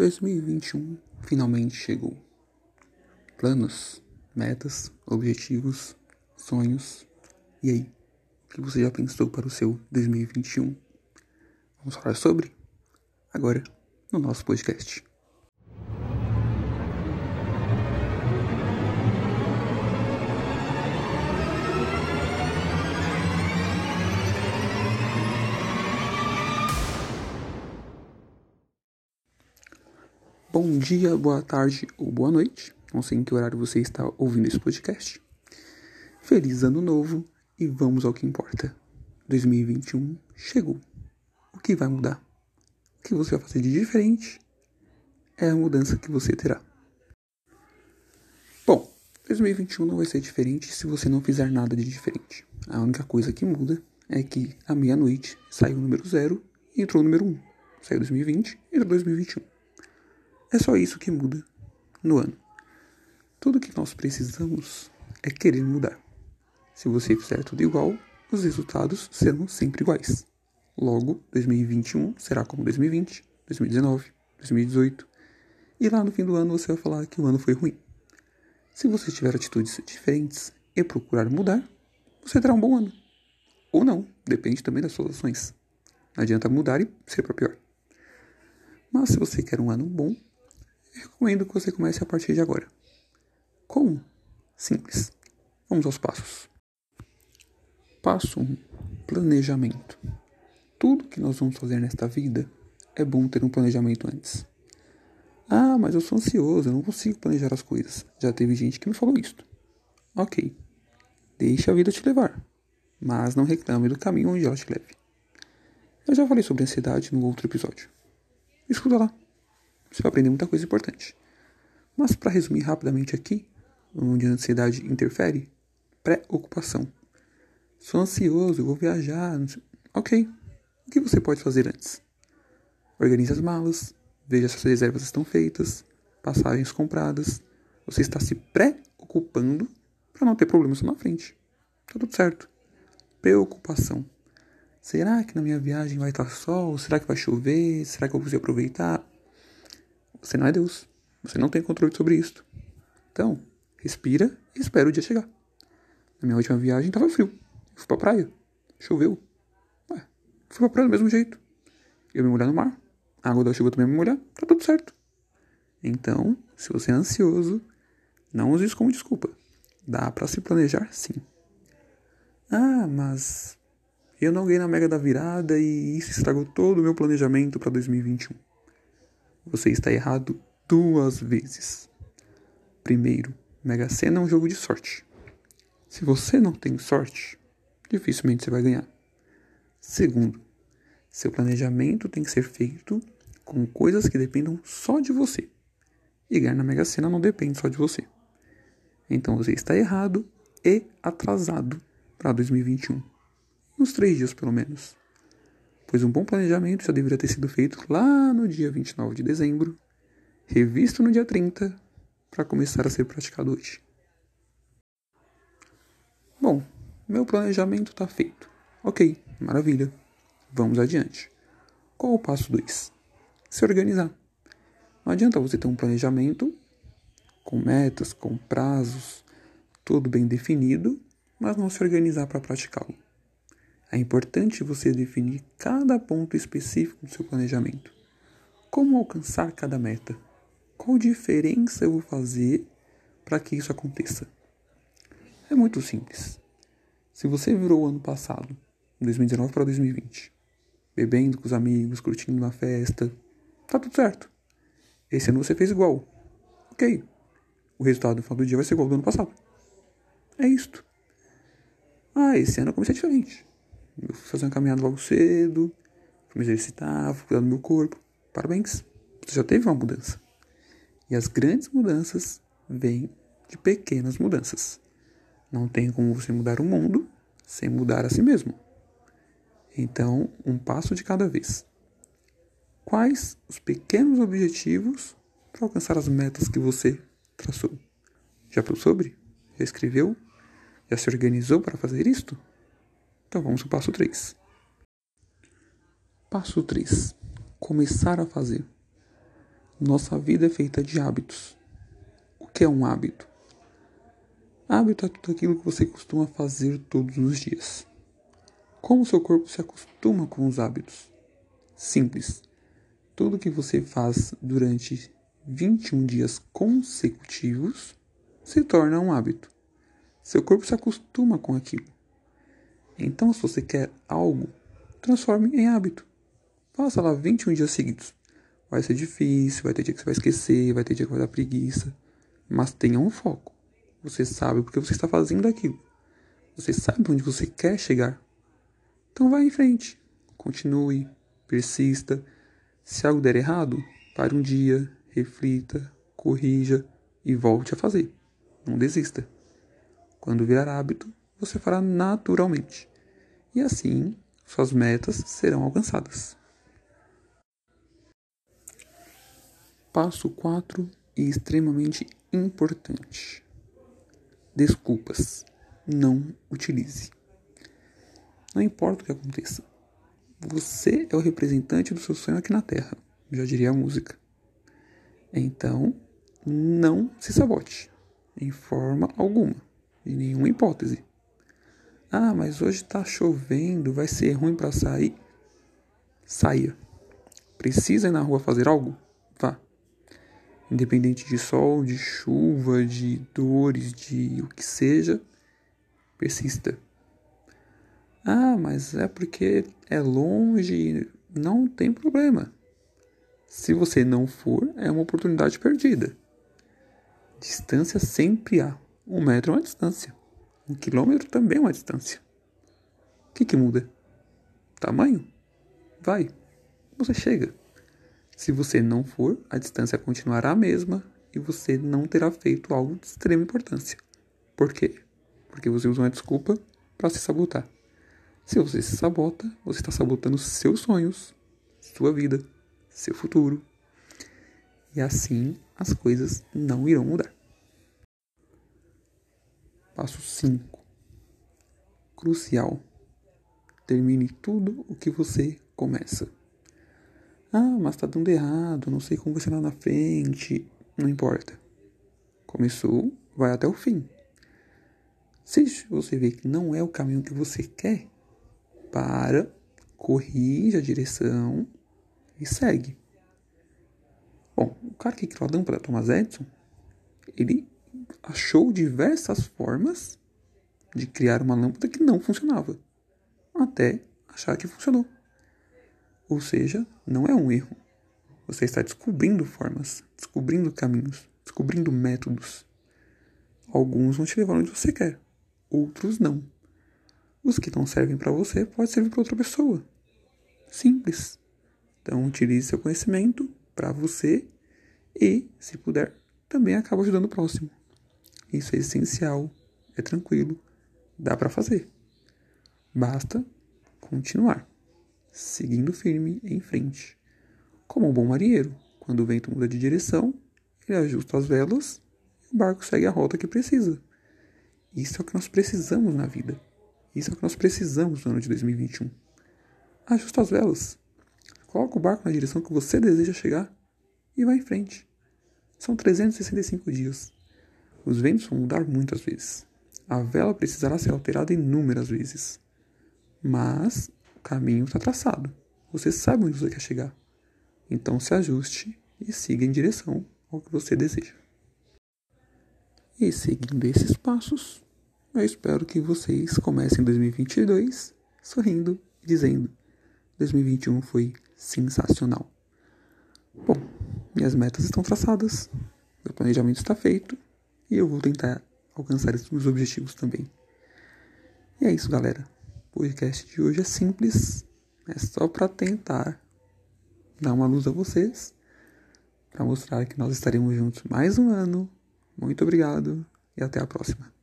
2021 finalmente chegou. Planos, metas, objetivos, sonhos. E aí? O que você já pensou para o seu 2021? Vamos falar sobre? Agora, no nosso podcast. Bom dia, boa tarde ou boa noite. Não sei em que horário você está ouvindo esse podcast. Feliz ano novo e vamos ao que importa. 2021 chegou. O que vai mudar? O que você vai fazer de diferente é a mudança que você terá. Bom, 2021 não vai ser diferente se você não fizer nada de diferente. A única coisa que muda é que à meia-noite saiu o número 0 e entrou o número 1. Um. Saiu 2020 e entrou 2021. É só isso que muda no ano. Tudo que nós precisamos é querer mudar. Se você fizer tudo igual, os resultados serão sempre iguais. Logo, 2021 será como 2020, 2019, 2018. E lá no fim do ano você vai falar que o ano foi ruim. Se você tiver atitudes diferentes e procurar mudar, você terá um bom ano. Ou não, depende também das suas ações. Não adianta mudar e ser para pior. Mas se você quer um ano bom, recomendo que você comece a partir de agora. Como? Simples. Vamos aos passos. Passo 1: um, Planejamento. Tudo que nós vamos fazer nesta vida é bom ter um planejamento antes. Ah, mas eu sou ansioso, eu não consigo planejar as coisas. Já teve gente que me falou isso. Ok, deixe a vida te levar, mas não reclame do caminho onde ela te leve. Eu já falei sobre ansiedade no outro episódio. Escuta lá. Você vai aprender muita coisa importante. Mas para resumir rapidamente aqui, onde a ansiedade interfere, preocupação. Sou ansioso, vou viajar. Ok. O que você pode fazer antes? Organize as malas, veja se as reservas estão feitas, passagens compradas. Você está se preocupando para não ter problemas na frente. Tá tudo certo. Preocupação. Será que na minha viagem vai estar sol? Será que vai chover? Será que eu vou conseguir aproveitar? Você não é Deus. Você não tem controle sobre isso. Então, respira e espera o dia chegar. Na minha última viagem estava frio. Eu fui pra praia. Choveu. Ué, fui pra praia do mesmo jeito. Eu me molhar no mar. A água da chuva também me molhar. Tá tudo certo. Então, se você é ansioso, não use isso como desculpa. Dá para se planejar sim. Ah, mas eu não ganhei na Mega da Virada e isso estragou todo o meu planejamento para 2021 você está errado duas vezes. Primeiro, Mega Sena é um jogo de sorte. Se você não tem sorte, dificilmente você vai ganhar. Segundo, seu planejamento tem que ser feito com coisas que dependam só de você. E ganhar na Mega Sena não depende só de você. Então você está errado e atrasado para 2021. Uns três dias pelo menos pois um bom planejamento já deveria ter sido feito lá no dia 29 de dezembro, revisto no dia 30, para começar a ser praticado hoje. Bom, meu planejamento está feito. Ok, maravilha. Vamos adiante. Qual o passo 2? Se organizar. Não adianta você ter um planejamento com metas, com prazos, tudo bem definido, mas não se organizar para praticá-lo. É importante você definir cada ponto específico do seu planejamento. Como alcançar cada meta? Qual diferença eu vou fazer para que isso aconteça? É muito simples. Se você virou o ano passado, 2019 para 2020, bebendo com os amigos, curtindo uma festa, tá tudo certo. Esse ano você fez igual. Ok. O resultado no final do dia vai ser igual ao do ano passado. É isto. Ah, esse ano eu comecei diferente. Eu fui fazer uma caminhada logo cedo, fui me exercitar, fui cuidar do meu corpo. Parabéns, você já teve uma mudança. E as grandes mudanças vêm de pequenas mudanças. Não tem como você mudar o mundo sem mudar a si mesmo. Então, um passo de cada vez. Quais os pequenos objetivos para alcançar as metas que você traçou? Já pensou sobre? Já escreveu? Já se organizou para fazer isto? Então vamos para o passo 3. Passo 3. Começar a fazer. Nossa vida é feita de hábitos. O que é um hábito? Hábito é tudo aquilo que você costuma fazer todos os dias. Como seu corpo se acostuma com os hábitos? Simples. Tudo que você faz durante 21 dias consecutivos se torna um hábito. Seu corpo se acostuma com aquilo. Então, se você quer algo, transforme em hábito. Faça lá 21 dias seguidos. Vai ser difícil, vai ter dia que você vai esquecer, vai ter dia que vai dar preguiça. Mas tenha um foco. Você sabe porque você está fazendo aquilo. Você sabe onde você quer chegar. Então vá em frente. Continue, persista. Se algo der errado, pare um dia, reflita, corrija e volte a fazer. Não desista. Quando virar hábito, você fará naturalmente. E assim, suas metas serão alcançadas. Passo 4 e extremamente importante. Desculpas. Não utilize. Não importa o que aconteça. Você é o representante do seu sonho aqui na Terra, já diria a música. Então, não se sabote, em forma alguma, em nenhuma hipótese. Ah, mas hoje está chovendo, vai ser ruim para sair. Saia. Precisa ir na rua fazer algo? Vá independente de sol, de chuva, de dores, de o que seja, persista. Ah, mas é porque é longe, não tem problema. Se você não for, é uma oportunidade perdida. Distância sempre há. Um metro é uma distância. Um quilômetro também é uma distância. O que, que muda? Tamanho? Vai. Você chega. Se você não for, a distância continuará a mesma e você não terá feito algo de extrema importância. Por quê? Porque você usa uma desculpa para se sabotar. Se você se sabota, você está sabotando seus sonhos, sua vida, seu futuro. E assim as coisas não irão mudar. Passo 5. Crucial. Termine tudo o que você começa. Ah, mas tá dando errado, não sei como vai ser lá na frente. Não importa. Começou, vai até o fim. Se você vê que não é o caminho que você quer, para, corrige a direção e segue. Bom, o cara que criou a lâmpada, Thomas Edison, ele achou diversas formas de criar uma lâmpada que não funcionava, até achar que funcionou. Ou seja, não é um erro. Você está descobrindo formas, descobrindo caminhos, descobrindo métodos. Alguns vão te levar onde você quer, outros não. Os que não servem para você podem servir para outra pessoa. Simples. Então, utilize seu conhecimento para você e, se puder, também acaba ajudando o próximo. Isso é essencial, é tranquilo, dá para fazer. Basta continuar seguindo firme em frente. Como um bom marinheiro, quando o vento muda de direção, ele ajusta as velas e o barco segue a rota que precisa. Isso é o que nós precisamos na vida. Isso é o que nós precisamos no ano de 2021. Ajusta as velas. Coloca o barco na direção que você deseja chegar e vá em frente. São 365 dias. Os ventos vão mudar muitas vezes. A vela precisará ser alterada inúmeras vezes. Mas o caminho está traçado. Você sabe onde você quer chegar. Então se ajuste e siga em direção ao que você deseja. E seguindo esses passos, eu espero que vocês comecem 2022 sorrindo e dizendo: 2021 foi sensacional. Bom, minhas metas estão traçadas, meu planejamento está feito e eu vou tentar alcançar esses meus objetivos também. E é isso, galera. O podcast de hoje é simples, é só para tentar dar uma luz a vocês, para mostrar que nós estaremos juntos mais um ano. Muito obrigado e até a próxima.